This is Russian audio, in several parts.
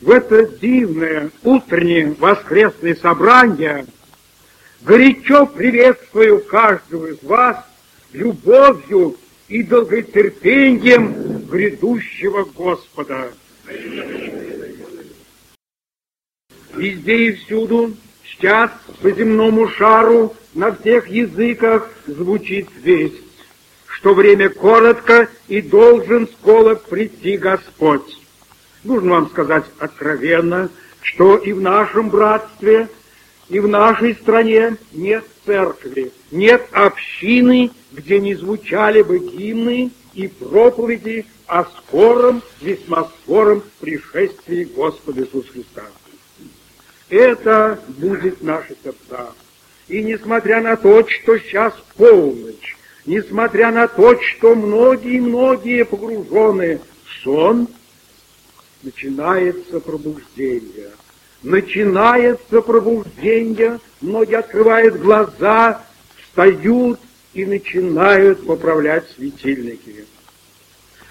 в это дивное утреннее воскресное собрание горячо приветствую каждого из вас любовью и долготерпением грядущего Господа. Везде и всюду, сейчас по земному шару, на всех языках звучит весть, что время коротко и должен скоро прийти Господь. Нужно вам сказать откровенно, что и в нашем братстве, и в нашей стране нет церкви, нет общины, где не звучали бы гимны и проповеди о скором, весьма скором пришествии Господа Иисуса Христа. Это будет наши сердца. И несмотря на то, что сейчас полночь, несмотря на то, что многие-многие погружены в сон, начинается пробуждение. Начинается пробуждение, многие открывают глаза, встают и начинают поправлять светильники.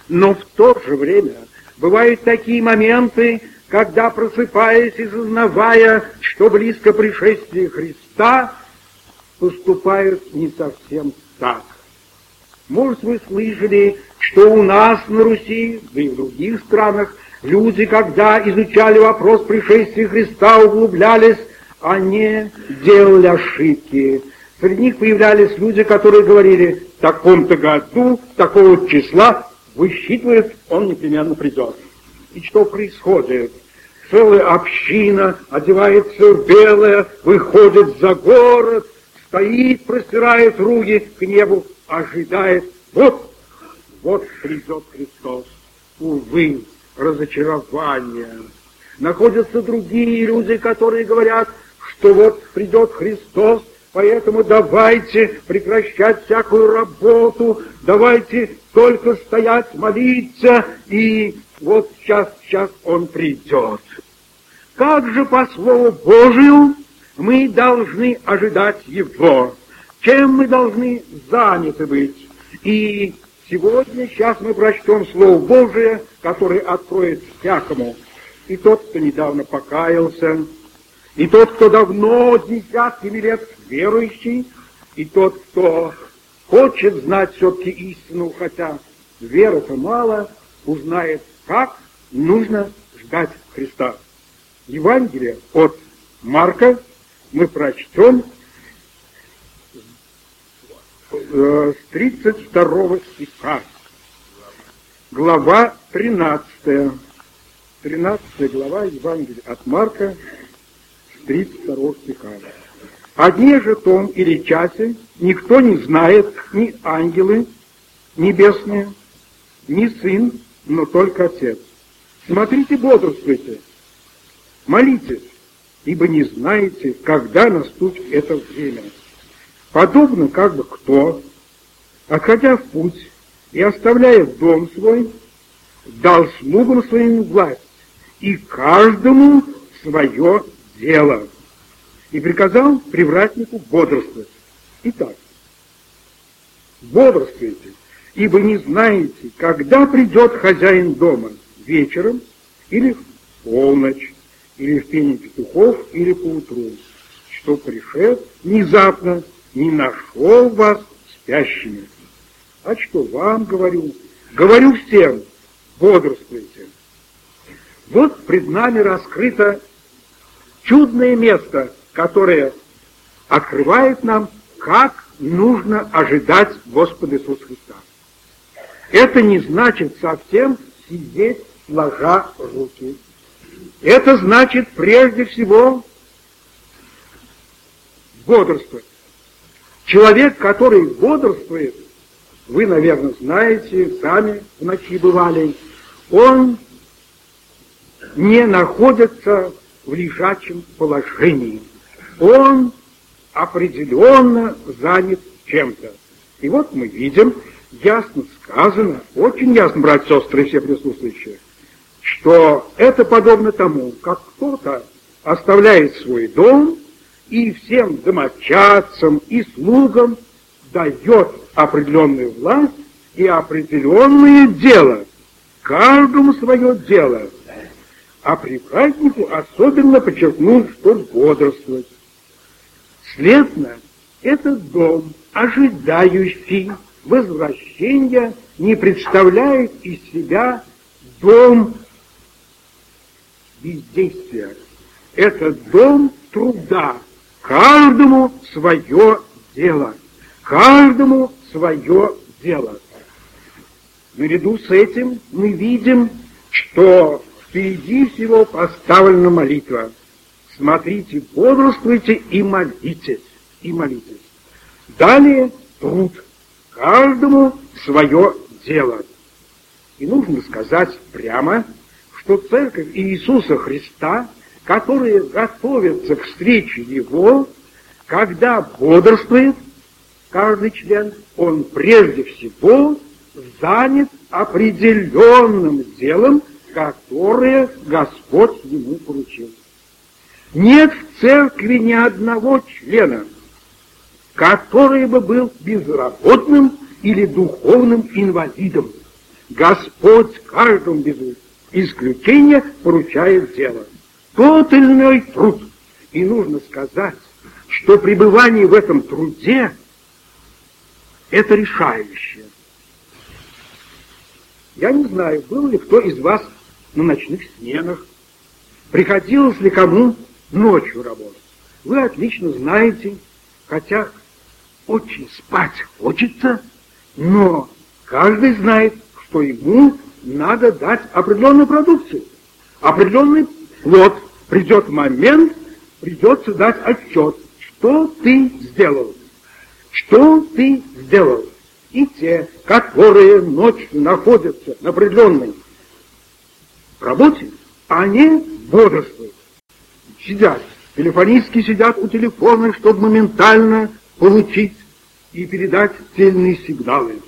Но в то же время бывают такие моменты, когда, просыпаясь и сознавая, что близко пришествие Христа, поступают не совсем так. Может, вы слышали, что у нас на Руси, да и в других странах, Люди, когда изучали вопрос пришествия Христа, углублялись, они делали ошибки. Среди них появлялись люди, которые говорили, в таком-то году, такого числа, высчитывает, он непременно придет. И что происходит? Целая община одевается в белое, выходит за город, стоит, простирает руки к небу, ожидает, вот, вот придет Христос. Увы, разочарования. Находятся другие люди, которые говорят, что вот придет Христос, поэтому давайте прекращать всякую работу, давайте только стоять, молиться, и вот сейчас, сейчас Он придет. Как же по Слову Божию мы должны ожидать Его? Чем мы должны заняты быть? И Сегодня, сейчас мы прочтем Слово Божие, которое откроет всякому. И тот, кто недавно покаялся, и тот, кто давно, десятками лет верующий, и тот, кто хочет знать все-таки истину, хотя веры-то мало, узнает, как нужно ждать Христа. Евангелие от Марка мы прочтем с 32 стиха. Глава 13. 13 глава Евангелия от Марка с 32 стиха. О дне же том или часе никто не знает, ни ангелы небесные, ни сын, но только Отец. Смотрите, бодрствуйте, молитесь, ибо не знаете, когда наступит это время. Подобно как бы кто, отходя в путь и оставляя дом свой, дал слугам своим власть, и каждому свое дело, и приказал привратнику бодрствовать. Итак, бодрствуйте, ибо не знаете, когда придет хозяин дома, вечером или в полночь, или в пение петухов, или поутру, что пришед внезапно не нашел вас спящими. А что вам говорю? Говорю всем, бодрствуйте. Вот пред нами раскрыто чудное место, которое открывает нам, как нужно ожидать Господа Иисуса Христа. Это не значит совсем сидеть, сложа руки. Это значит прежде всего бодрствовать. Человек, который бодрствует, вы, наверное, знаете, сами в ночи бывали, он не находится в лежачем положении. Он определенно занят чем-то. И вот мы видим, ясно сказано, очень ясно, братья сестры, все присутствующие, что это подобно тому, как кто-то оставляет свой дом и всем домочадцам и слугам дает определенную власть и определенное дело. Каждому свое дело. а привратнику особенно подчеркнул, что бодрствовать. Следно, этот дом, ожидающий возвращения, не представляет из себя дом бездействия. Это дом труда. Каждому свое дело. Каждому свое дело. Наряду с этим мы видим, что впереди всего поставлена молитва. Смотрите, бодрствуйте и молитесь, и молитесь. Далее труд. Каждому свое дело. И нужно сказать прямо, что Церковь Иисуса Христа, которая готовится к встрече Его, когда бодрствует каждый член, он прежде всего занят определенным делом, которое Господь ему поручил. Нет в церкви ни одного члена, который бы был безработным или духовным инвалидом. Господь каждому без исключения поручает дело. Иной труд. И нужно сказать, что пребывание в этом труде – это решающее. Я не знаю, был ли кто из вас на ночных сменах, приходилось ли кому ночью работать. Вы отлично знаете, хотя очень спать хочется, но каждый знает, что ему надо дать определенную продукцию, определенный плод. Придет момент, придется дать отчет, что ты сделал, что ты сделал. И те, которые ночью находятся на определенной работе, они бодрствуют, сидят, телефонистки сидят у телефона, чтобы моментально получить и передать цельные сигналы.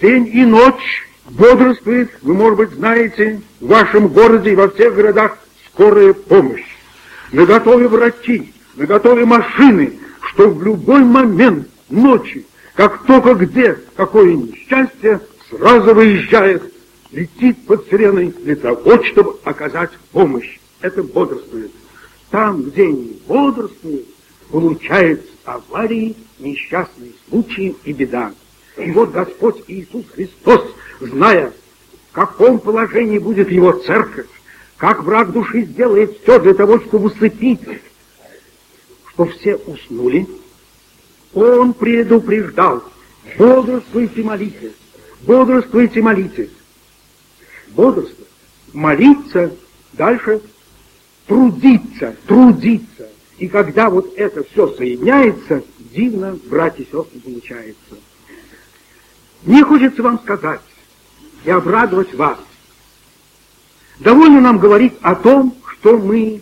День и ночь бодрствует, вы, может быть, знаете, в вашем городе и во всех городах скорая помощь. На готове врачи, на готове машины, что в любой момент ночи, как только где какое несчастье, сразу выезжает, летит под сиреной для того, чтобы оказать помощь. Это бодрствует. Там, где не бодрствует, получается аварии, несчастные случаи и беда. И вот Господь Иисус Христос, зная, в каком положении будет Его церковь, как враг души сделает все для того, чтобы усыпить, что все уснули, Он предупреждал, бодрствуйте, молитесь, бодрствуйте, молитесь. Бодрствовать, молиться, дальше трудиться, трудиться. И когда вот это все соединяется, дивно, братья и сестры, получается. Мне хочется вам сказать и обрадовать вас. Довольно нам говорить о том, что мы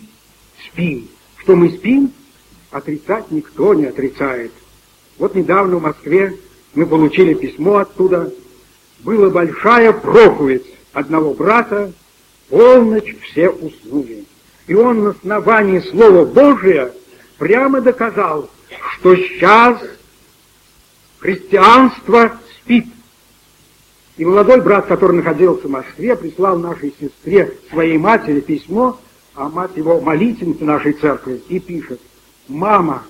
спим. Что мы спим, отрицать никто не отрицает. Вот недавно в Москве мы получили письмо оттуда. Была большая проповедь одного брата, полночь все уснули. И он на основании Слова Божия прямо доказал, что сейчас христианство спит. И молодой брат, который находился в Москве, прислал нашей сестре, своей матери, письмо, а мать его молительница нашей церкви, и пишет, «Мама,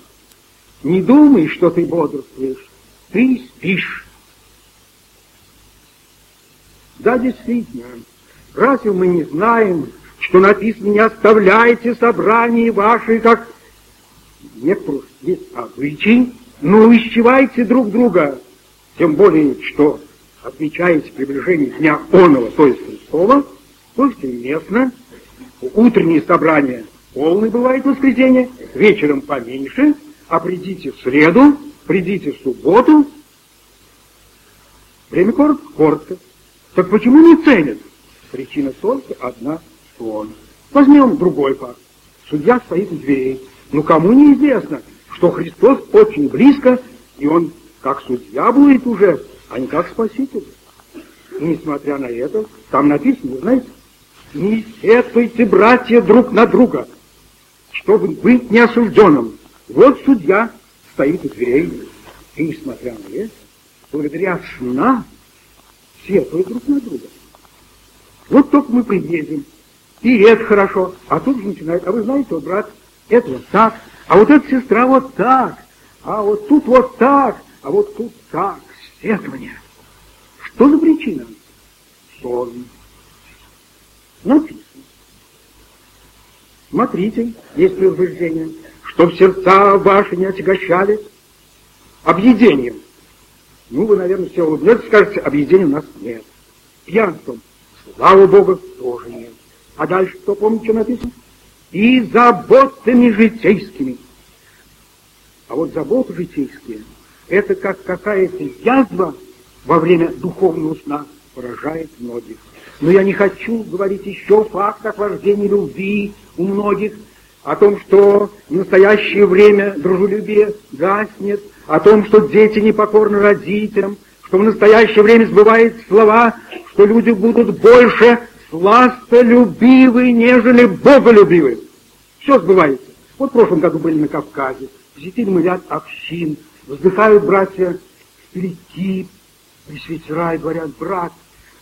не думай, что ты бодрствуешь, ты спишь». Да, действительно, разве мы не знаем, что написано, не оставляйте собрания ваши, как некоторых есть обычай, но увещевайте друг друга, тем более, что отмечаете приближение Дня Онова, то есть Христова, то есть местно, утреннее собрание полное бывает в воскресенье, вечером поменьше, а придите в среду, придите в субботу, время коротко, коротко. Так почему не ценят? Причина только одна, что он. Возьмем другой факт. Судья стоит у дверей. Ну, кому неизвестно, что Христос очень близко, и он как судья будет уже, а не как спаситель. Несмотря на это, там написано, знаете, не сетуйте, братья, друг на друга, чтобы быть неосужденным. Вот судья стоит у дверей, и несмотря на это, благодаря сна, сетуют друг на друга. Вот только мы приедем, И это хорошо. А тут же начинает, а вы знаете, вот брат, это вот так, а вот эта сестра вот так, а вот тут вот так, а вот тут так. Сетование. Что за причина? Сон. Написано. Смотрите, есть предупреждение, что сердца ваши не отягощали объедением. Ну, вы, наверное, все улыбнетесь, скажете, объедения у нас нет. Пьянством, слава Богу, тоже нет. А дальше что, помните, что написано? И заботами житейскими. А вот заботы житейские, это как какая-то язва во время духовного сна поражает многих. Но я не хочу говорить еще факт охлаждения любви у многих, о том, что в настоящее время дружелюбие гаснет, о том, что дети непокорны родителям, что в настоящее время сбываются слова, что люди будут больше сластолюбивы, нежели боголюбивы. Все сбывается. Вот в прошлом году были на Кавказе, посетили мы ряд общин, вздыхают братья старики, пресвитера и говорят, брат,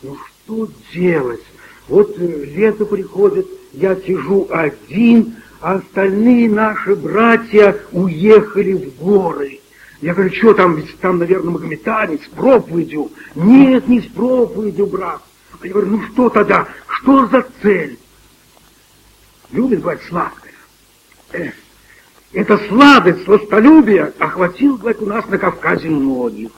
ну что делать? Вот э, лето приходит, я сижу один, а остальные наши братья уехали в горы. Я говорю, что там, ведь там, наверное, магометанец, с проповедью. Нет, не с проповедью, брат. А я говорю, ну что тогда, что за цель? Любит, говорит, сладкое. Эх, эта сладость, сластолюбие охватил, говорит, у нас на Кавказе многих.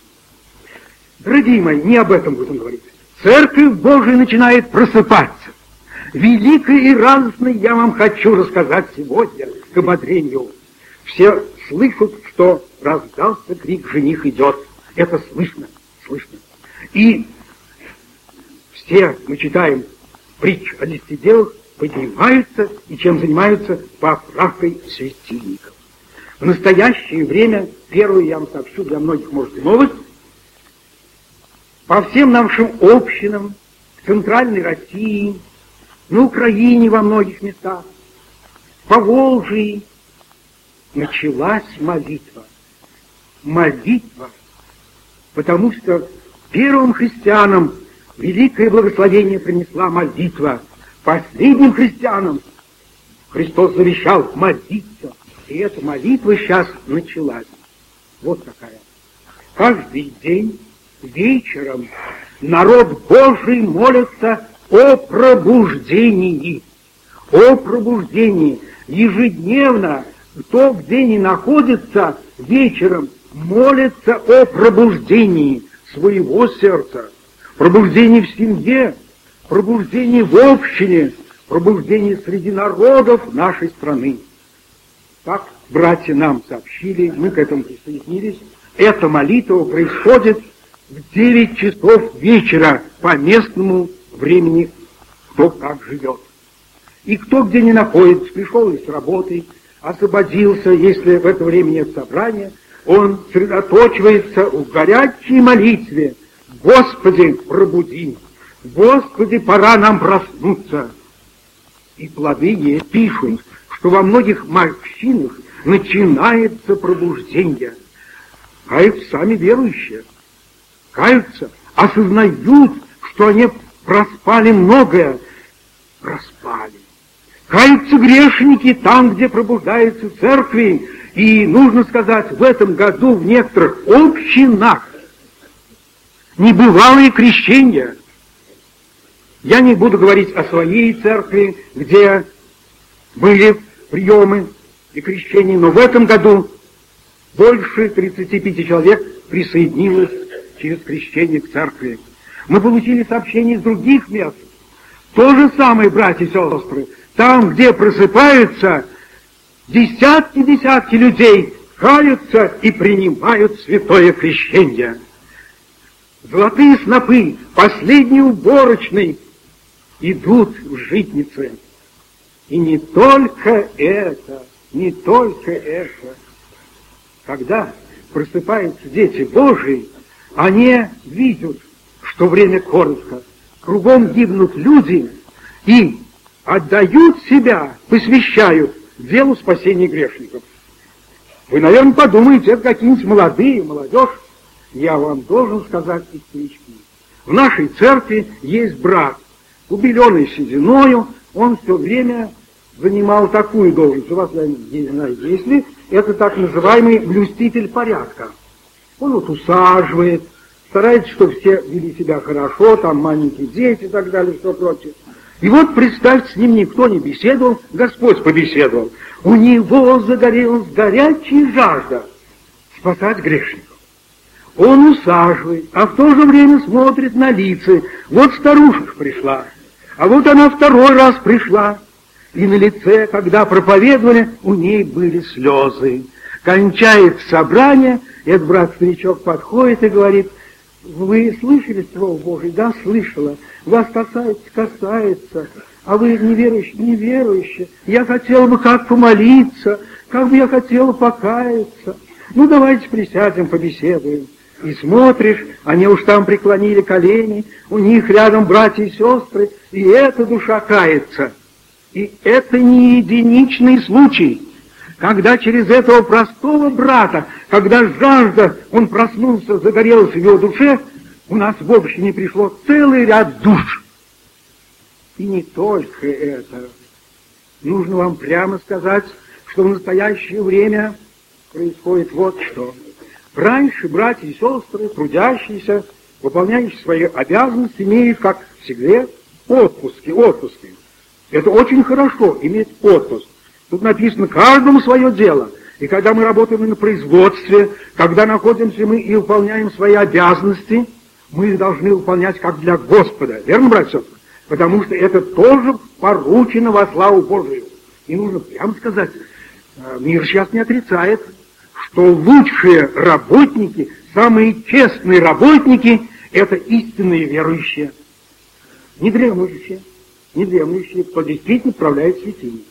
Дорогие мои, не об этом будем говорить. Церковь Божия начинает просыпаться. Великое и радостное я вам хочу рассказать сегодня к ободрению. Все слышат, что раздался крик «Жених идет». Это слышно, слышно. И все мы читаем притч о десятиделах, поднимаются и чем занимаются поправкой светильников. В настоящее время, первую я вам сообщу, для многих может и новость, по всем нашим общинам, в Центральной России, на Украине во многих местах, по Волжии началась молитва. Молитва, потому что первым христианам великое благословение принесла молитва. Последним христианам Христос завещал молиться. И эта молитва сейчас началась. Вот какая. Каждый день вечером народ Божий молится о пробуждении. О пробуждении. Ежедневно, кто где ни находится, вечером молится о пробуждении своего сердца, пробуждении в семье, пробуждении в общине, пробуждении среди народов нашей страны. Так братья нам сообщили, мы к этому присоединились. Эта молитва происходит в 9 часов вечера по местному времени, кто как живет. И кто где не находится, пришел из работы, освободился, если в это время нет собрания, он сосредоточивается в горячей молитве. Господи, пробуди! Господи, пора нам проснуться! И плоды ей пишут, что во многих морщинах начинается пробуждение. Это сами верующие каются, осознают, что они проспали многое. Проспали. Каются грешники там, где пробуждаются церкви. И нужно сказать, в этом году в некоторых общинах небывалые крещения. Я не буду говорить о своей церкви, где были приемы и крещения, но в этом году больше 35 человек присоединилось через крещение к церкви. Мы получили сообщения из других мест. То же самое, братья и сестры, там, где просыпаются десятки-десятки людей, каются и принимают святое крещение. Золотые снопы, последний уборочный, идут в житницы. И не только это, не только это. Когда просыпаются дети Божии, они видят, что время коротко, кругом гибнут люди и отдают себя, посвящают делу спасения грешников. Вы, наверное, подумаете, это какие-нибудь молодые, молодежь. Я вам должен сказать исторички. В нашей церкви есть брат, убеленный сединою, он все время занимал такую должность. У вас, я не знаю, если это так называемый блюститель порядка. Он вот усаживает, старается, чтобы все вели себя хорошо, там маленькие дети и так далее, что прочее. И вот, представьте, с ним никто не беседовал, Господь побеседовал. У него загорелась горячая жажда спасать грешников. Он усаживает, а в то же время смотрит на лица. Вот старушка пришла, а вот она второй раз пришла. И на лице, когда проповедовали, у ней были слезы. Кончается собрание, и этот брат-старичок подходит и говорит, вы слышали Слово Божие? Да, слышала. Вас касается, касается. А вы неверующие, неверующие. Я хотела бы как помолиться, как бы я хотела покаяться. Ну, давайте присядем, побеседуем. И смотришь, они уж там преклонили колени, у них рядом братья и сестры, и эта душа кается. И это не единичный случай, когда через этого простого брата, когда жажда, он проснулся, загорелась в его душе, у нас в общине пришло целый ряд душ. И не только это. Нужно вам прямо сказать, что в настоящее время происходит вот что. Раньше братья и сестры, трудящиеся, выполняющие свои обязанности, имеют, как всегда, отпуски, отпуски. Это очень хорошо, иметь отпуск. Тут написано, каждому свое дело. И когда мы работаем на производстве, когда находимся мы и выполняем свои обязанности, мы их должны выполнять как для Господа. Верно, братья? Потому что это тоже поручено во славу Божию. И нужно прямо сказать, э, мир сейчас не отрицает, что лучшие работники, самые честные работники – это истинные верующие. Не дремлющие, не дремлющие, кто действительно управляет светильник.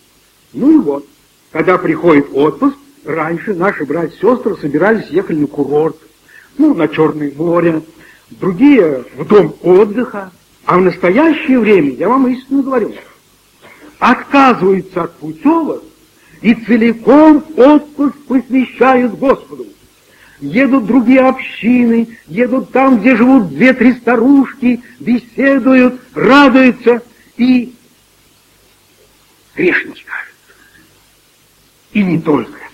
Ну и вот, когда приходит отпуск, раньше наши братья и сестры собирались, ехали на курорт, ну, на Черное море, другие в дом отдыха, а в настоящее время, я вам истинно говорю, отказываются от путевок и целиком отпуск посвящают Господу. Едут другие общины, едут там, где живут две-три старушки, беседуют, радуются и грешники И не только это.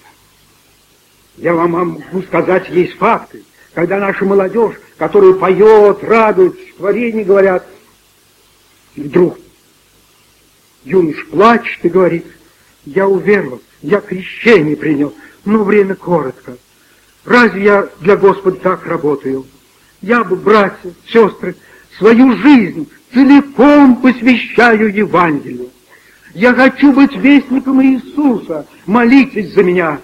Я вам могу сказать, есть факты, когда наша молодежь, которая поет, радуется, творение говорят, и вдруг юнош плачет и говорит, я уверовал, я крещение принял, но время коротко. Разве я для Господа так работаю? Я бы, братья, сестры, свою жизнь целиком посвящаю Евангелию. Я хочу быть вестником Иисуса, молитесь за меня.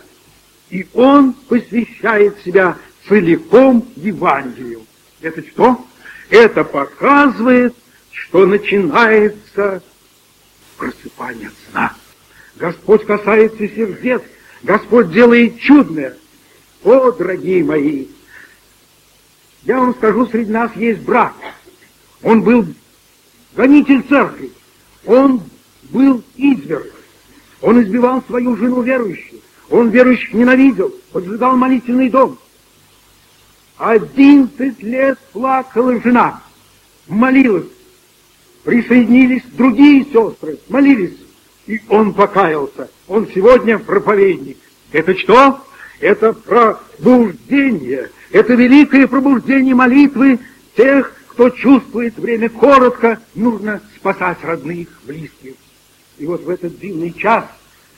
И Он посвящает себя целиком Евангелию. Это что? Это показывает, что начинается просыпание от сна. Господь касается сердец, Господь делает чудное. О, дорогие мои, я вам скажу, среди нас есть брат. Он был гонитель церкви. Он был изверг. Он избивал свою жену верующую. Он верующих ненавидел, поджигал молительный дом. Одиннадцать лет плакала жена, молилась. Присоединились другие сестры, молились. И он покаялся. Он сегодня проповедник. Это что? Это пробуждение. Это великое пробуждение молитвы тех, кто чувствует время коротко, нужно спасать родных, близких. И вот в этот дивный час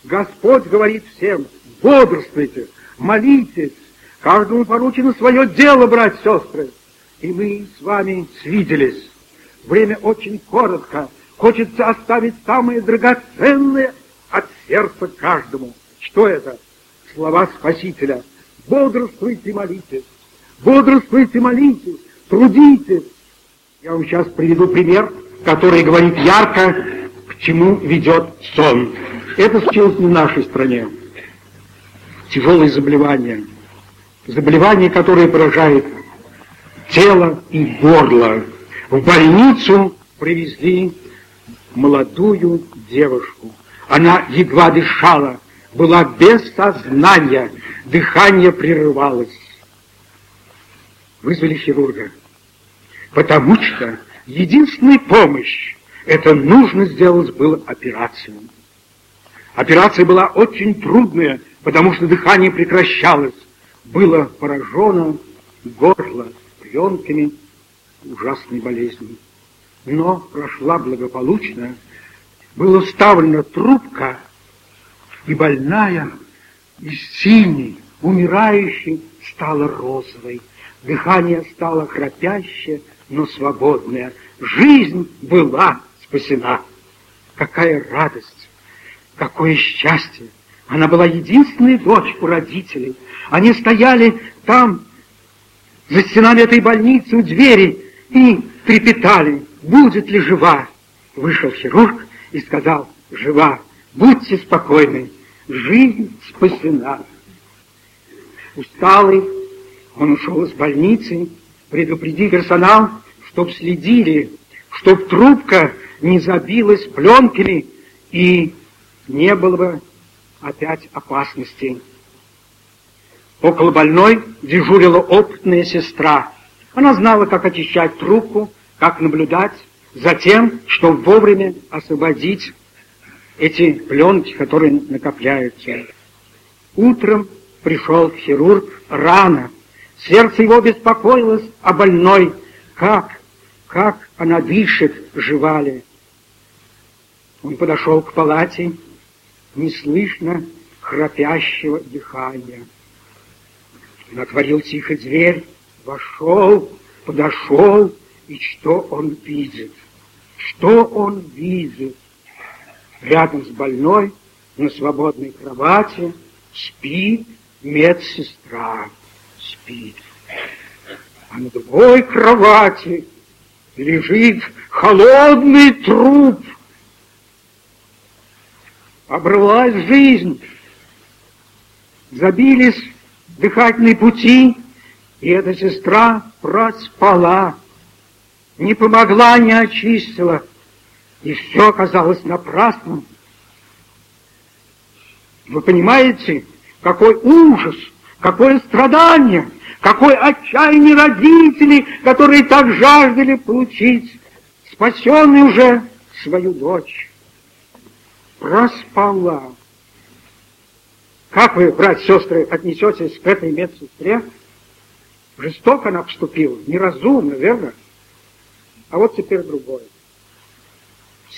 Господь говорит всем, бодрствуйте, молитесь, каждому поручено свое дело, братья и сестры. И мы с вами свиделись. Время очень коротко, Хочется оставить самое драгоценное от сердца каждому. Что это? Слова Спасителя. Бодрствуйте, молитесь. Бодрствуйте, молитесь. Трудитесь. Я вам сейчас приведу пример, который говорит ярко, к чему ведет сон. Это случилось не в нашей стране. Тяжелые заболевания. Заболевание, которое поражает тело и горло. В больницу привезли молодую девушку. Она едва дышала, была без сознания, дыхание прерывалось. Вызвали хирурга, потому что единственная помощь, это нужно сделать было операцию. Операция была очень трудная, потому что дыхание прекращалось. Было поражено горло пленками ужасной болезни. Но прошла благополучно. Была вставлена трубка, и больная из синей, умирающей, стала розовой. Дыхание стало храпящее, но свободное. Жизнь была спасена. Какая радость, какое счастье! Она была единственной дочь у родителей. Они стояли там, за стенами этой больницы, у двери, и трепетали, будет ли жива. Вышел хирург и сказал, жива, будьте спокойны, жизнь спасена. Усталый, он ушел из больницы, предупредил персонал, чтоб следили, чтоб трубка не забилась пленками и не было бы опять опасностей. Около больной дежурила опытная сестра. Она знала, как очищать трубку, как наблюдать за тем, чтобы вовремя освободить эти пленки, которые накопляются. Утром пришел хирург рано. Сердце его беспокоилось о больной. Как, как она дышит, жива ли? Он подошел к палате, не слышно храпящего дыхания. Он отворил тихо дверь, вошел, подошел, и что он видит? Что он видит? Рядом с больной, на свободной кровати, спит медсестра. Спит. А на другой кровати лежит холодный труп. Обрывалась жизнь. Забились дыхательные пути, и эта сестра проспала. Не помогла, не очистила и все оказалось напрасным. Вы понимаете, какой ужас, какое страдание, какое отчаяние родителей, которые так жаждали получить спасенный уже свою дочь. Проспала. Как вы, братья сестры, отнесетесь к этой медсестре? Жестоко она поступила, неразумно, верно? А вот теперь другое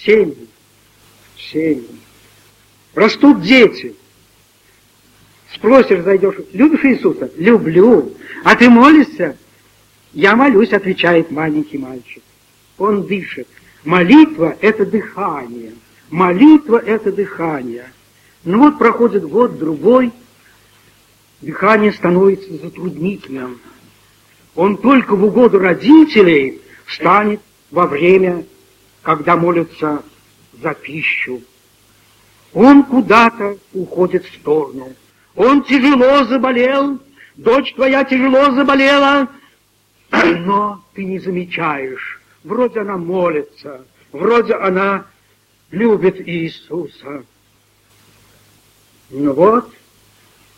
семьи, семьи. Растут дети. Спросишь, зайдешь, любишь Иисуса? Люблю. А ты молишься? Я молюсь, отвечает маленький мальчик. Он дышит. Молитва – это дыхание. Молитва – это дыхание. Ну вот проходит год, другой, дыхание становится затруднительным. Он только в угоду родителей встанет во время когда молятся за пищу. Он куда-то уходит в сторону. Он тяжело заболел, дочь твоя тяжело заболела, но ты не замечаешь. Вроде она молится, вроде она любит Иисуса. Но вот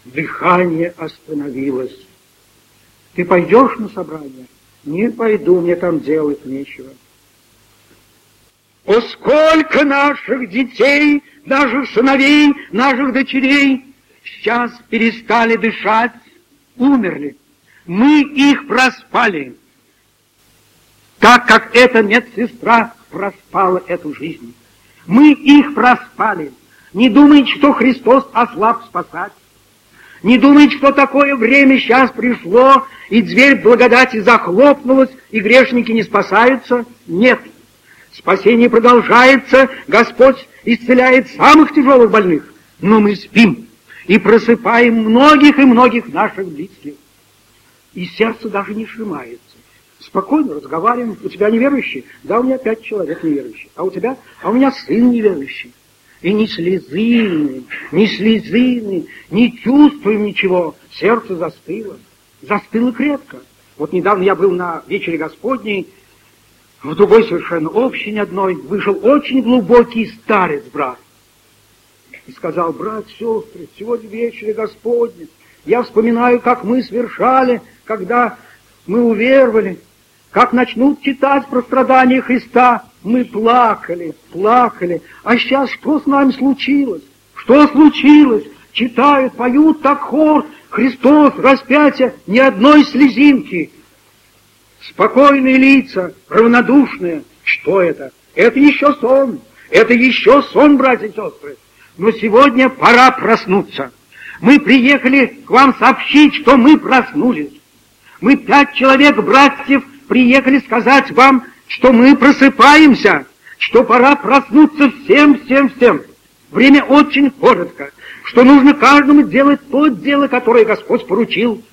дыхание остановилось. Ты пойдешь на собрание? Не пойду, мне там делать нечего. О, сколько наших детей, наших сыновей, наших дочерей сейчас перестали дышать, умерли. Мы их проспали, так как эта медсестра проспала эту жизнь. Мы их проспали. Не думайте, что Христос ослаб спасать. Не думайте, что такое время сейчас пришло, и дверь благодати захлопнулась, и грешники не спасаются. Нет. Спасение продолжается, Господь исцеляет самых тяжелых больных. Но мы спим и просыпаем многих и многих наших близких. И сердце даже не сжимается. Спокойно разговариваем. У тебя неверующий? Да, у меня пять человек неверующих. А у тебя? А у меня сын неверующий. И ни слезы, ни слезы, не чувствуем ничего. Сердце застыло. Застыло крепко. Вот недавно я был на вечере Господней, в другой совершенно общине одной вышел очень глубокий старец, брат. И сказал, брат, сестры, сегодня вечер Господне. Я вспоминаю, как мы совершали, когда мы уверовали, как начнут читать про страдания Христа. Мы плакали, плакали. А сейчас что с нами случилось? Что случилось? Читают, поют так хор. Христос, распятие, ни одной слезинки. Спокойные лица, равнодушные. Что это? Это еще сон. Это еще сон, братья и сестры. Но сегодня пора проснуться. Мы приехали к вам сообщить, что мы проснулись. Мы пять человек, братьев, приехали сказать вам, что мы просыпаемся, что пора проснуться всем, всем, всем. Время очень коротко, что нужно каждому делать то дело, которое Господь поручил.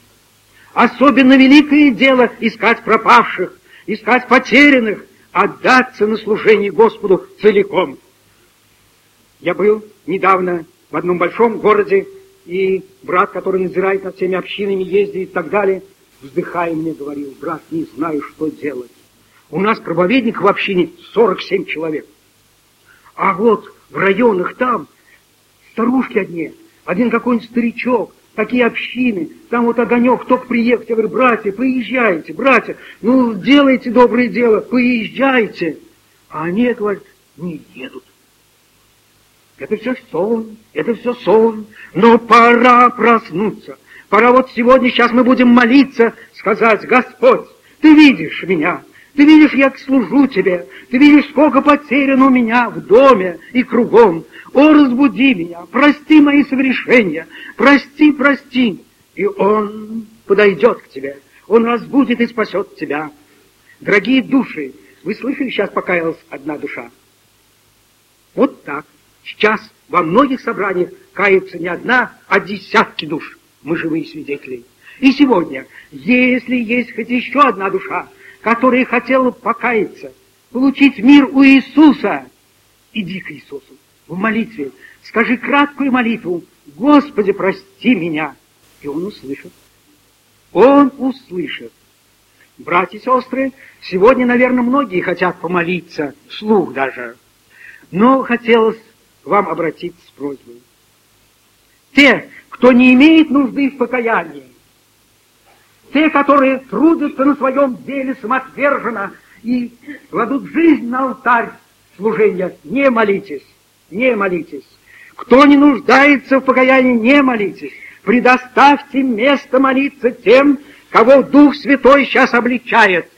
Особенно великое дело — искать пропавших, искать потерянных, отдаться на служение Господу целиком. Я был недавно в одном большом городе, и брат, который надзирает над всеми общинами, ездит и так далее, вздыхая мне говорил, брат, не знаю, что делать. У нас проповедник в общине 47 человек. А вот в районах там старушки одни, один какой-нибудь старичок, такие общины, там вот огонек, только приехать. Я говорю, братья, поезжайте, братья, ну, делайте доброе дело, поезжайте. А они, говорят, не едут. Это все сон, это все сон, но пора проснуться. Пора вот сегодня, сейчас мы будем молиться, сказать, Господь, Ты видишь меня, Ты видишь, я служу Тебе, Ты видишь, сколько потеряно у меня в доме и кругом. О, разбуди меня, прости мои согрешения, прости, прости. И Он подойдет к тебе, Он разбудит и спасет тебя. Дорогие души, вы слышали, сейчас покаялась одна душа? Вот так. Сейчас во многих собраниях кается не одна, а десятки душ. Мы живые свидетели. И сегодня, если есть хоть еще одна душа, которая хотела покаяться, получить мир у Иисуса, иди к Иисусу в молитве, скажи краткую молитву, Господи, прости меня, и Он услышит. Он услышит. Братья и сестры, сегодня, наверное, многие хотят помолиться, вслух даже, но хотелось вам обратиться с просьбой. Те, кто не имеет нужды в покаянии, те, которые трудятся на своем деле самоотверженно и кладут жизнь на алтарь служения, не молитесь, не молитесь. Кто не нуждается в покаянии, не молитесь. Предоставьте место молиться тем, кого Дух Святой сейчас обличает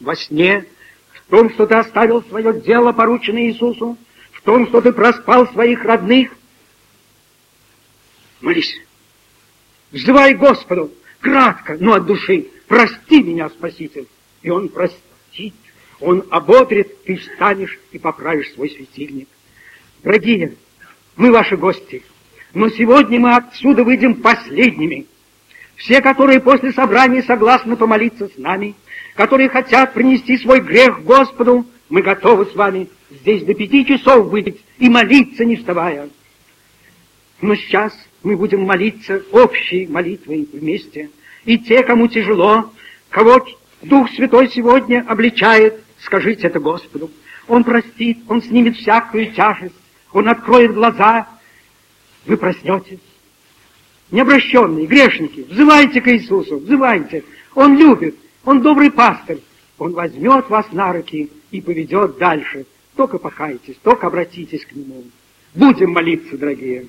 во сне, в том, что ты оставил свое дело, порученное Иисусу, в том, что ты проспал своих родных. Молись. Взывай Господу, кратко, но от души. Прости меня, Спаситель. И Он простит. Он ободрит, ты встанешь и поправишь свой светильник. Дорогие, мы ваши гости, но сегодня мы отсюда выйдем последними. Все, которые после собрания согласны помолиться с нами, которые хотят принести свой грех Господу, мы готовы с вами здесь до пяти часов быть и молиться, не вставая. Но сейчас мы будем молиться общей молитвой вместе. И те, кому тяжело, кого Дух Святой сегодня обличает, скажите это Господу. Он простит, Он снимет всякую тяжесть, Он откроет глаза, вы проснетесь. Необращенные, грешники, взывайте к Иисусу, взывайте. Он любит, Он добрый пастырь. Он возьмет вас на руки и поведет дальше. Только покайтесь, только обратитесь к Нему. Будем молиться, дорогие.